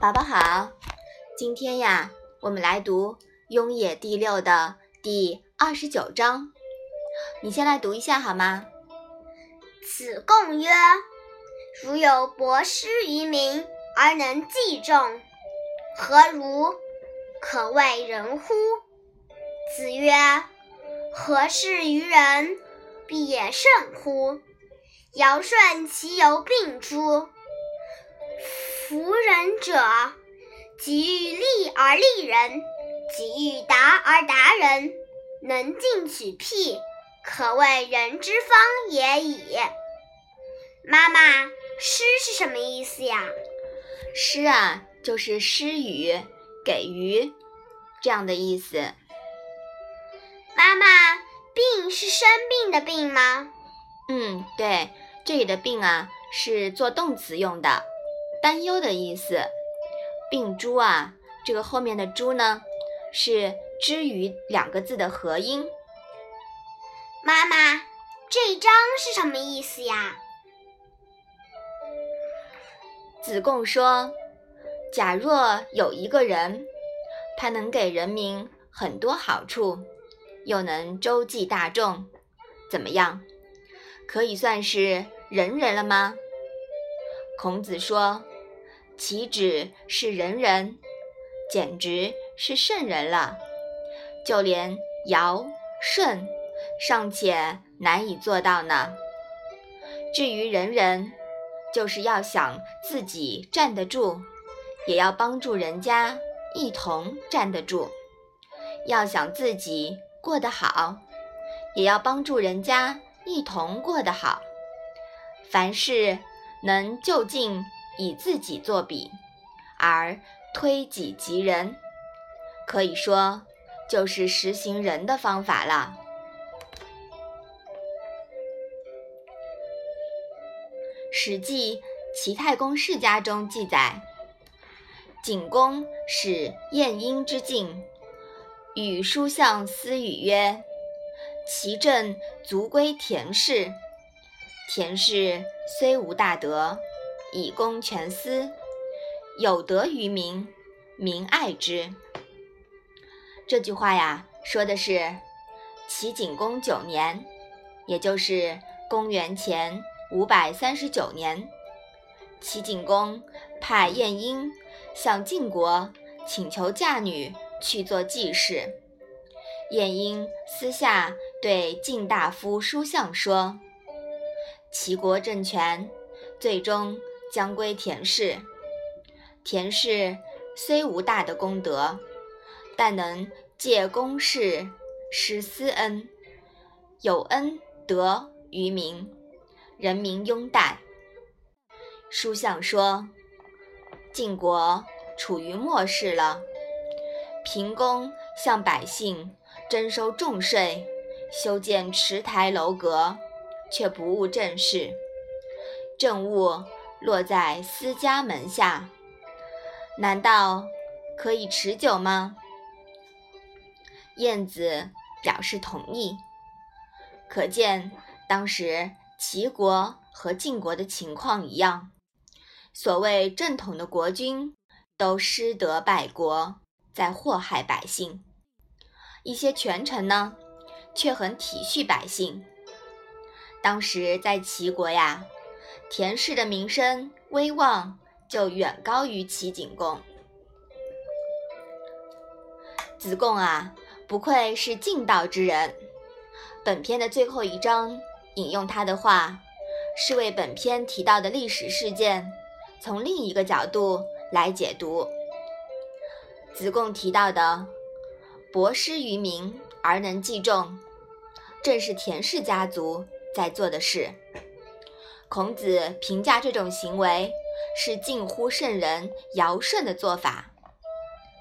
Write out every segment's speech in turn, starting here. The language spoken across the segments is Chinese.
宝宝好，今天呀，我们来读《雍也》第六的第二十九章。你先来读一下好吗？子贡曰：“如有博施于民而能济众，何如？可谓仁乎？”子曰：“何事于人，必也甚乎？尧舜其犹病诸？夫人者，己欲立而立人，己欲达而达人，能进取辟，可谓人之方也已。”妈妈，施是什么意思呀？施啊，就是施予、给予这样的意思。妈妈，病是生病的病吗？嗯，对，这里的病啊是做动词用的，担忧的意思。病猪啊，这个后面的猪呢是之于两个字的合音。妈妈，这一章是什么意思呀？子贡说：“假若有一个人，他能给人民很多好处。”又能周济大众，怎么样？可以算是仁人了吗？孔子说：“岂止是仁人，简直是圣人了。就连尧舜尚且难以做到呢。至于仁人，就是要想自己站得住，也要帮助人家一同站得住。要想自己。”过得好，也要帮助人家一同过得好。凡事能就近以自己作比，而推己及人，可以说就是实行人的方法了。《史记·齐太公世家》中记载，景公使晏婴之境。与书相私语曰：“齐政足归田氏。田氏虽无大德，以公全私，有德于民，民爱之。”这句话呀，说的是齐景公九年，也就是公元前五百三十九年，齐景公派晏婴向晋国请求嫁女。去做继室，晏婴私下对晋大夫叔向说：“齐国政权最终将归田氏。田氏虽无大的功德，但能借公事施私恩，有恩德于民，人民拥戴。”书相说：“晋国处于末世了。”平公向百姓征收重税，修建池台楼阁，却不务正事，政务落在私家门下，难道可以持久吗？晏子表示同意。可见当时齐国和晋国的情况一样，所谓正统的国君都失德败国。在祸害百姓，一些权臣呢，却很体恤百姓。当时在齐国呀，田氏的名声威望就远高于齐景公。子贡啊，不愧是尽道之人。本篇的最后一章引用他的话，是为本篇提到的历史事件，从另一个角度来解读。子贡提到的“博施于民而能济众”，正是田氏家族在做的事。孔子评价这种行为是近乎圣人尧舜的做法，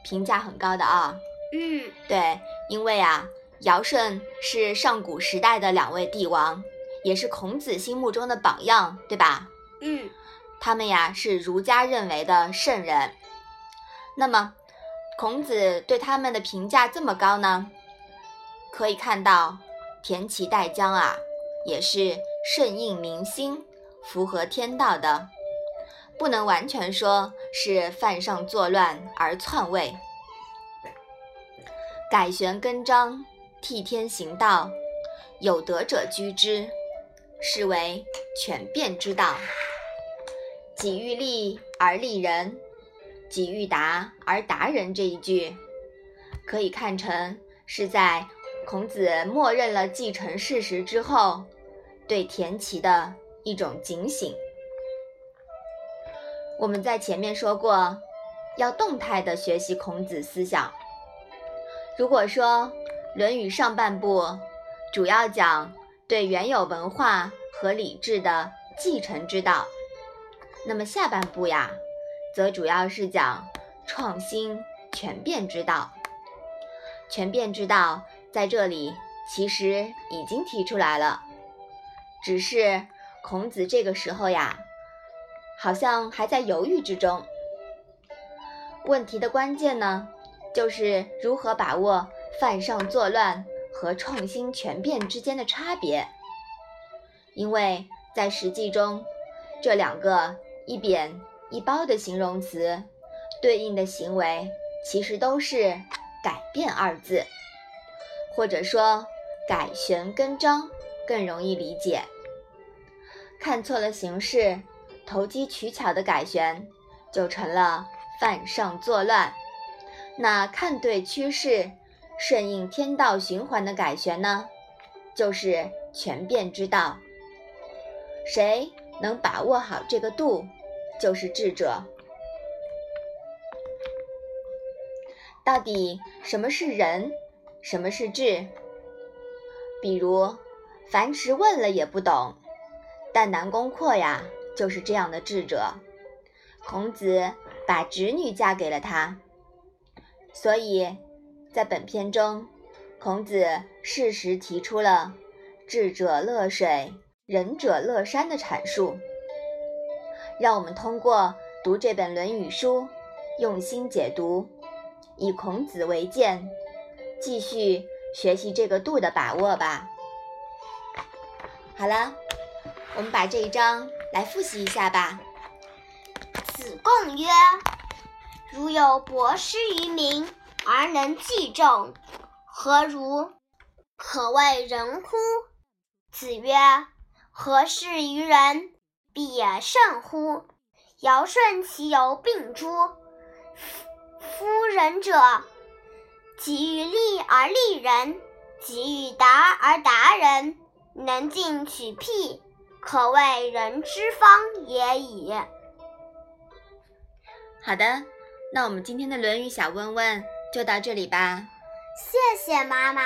评价很高的啊。嗯，对，因为啊，尧舜是上古时代的两位帝王，也是孔子心目中的榜样，对吧？嗯，他们呀是儒家认为的圣人。那么。孔子对他们的评价这么高呢？可以看到，田齐代姜啊，也是顺应民心、符合天道的。不能完全说是犯上作乱而篡位。改弦更张，替天行道，有德者居之，是为权变之道。己欲立而立人，己欲达而达人。这一句可以看成是在孔子默认了继承事实之后，对田齐的一种警醒。我们在前面说过，要动态的学习孔子思想。如果说《论语》上半部主要讲对原有文化和礼制的继承之道，那么下半部呀，则主要是讲创新权变之道。权变之道在这里其实已经提出来了，只是孔子这个时候呀，好像还在犹豫之中。问题的关键呢？就是如何把握犯上作乱和创新权变之间的差别，因为在实际中，这两个一扁一褒的形容词对应的行为其实都是“改变”二字，或者说“改弦更张”更容易理解。看错了形式，投机取巧的改弦，就成了犯上作乱。那看对趋势，顺应天道循环的改弦呢，就是权变之道。谁能把握好这个度，就是智者。到底什么是仁，什么是智？比如樊迟问了也不懂，但南宫阔呀，就是这样的智者。孔子把侄女嫁给了他。所以，在本篇中，孔子适时提出了“智者乐水，仁者乐山”的阐述，让我们通过读这本《论语》书，用心解读，以孔子为鉴，继续学习这个度的把握吧。好了，我们把这一章来复习一下吧。子贡曰。如有博施于民而能济众，何如？可谓仁乎？子曰：何事于人，必也甚乎？尧舜其犹病诸？夫仁者，己欲立而立人，己欲达而达人，能进取辟，可谓人之方也已。好的。那我们今天的《论语》小问问就到这里吧。谢谢妈妈。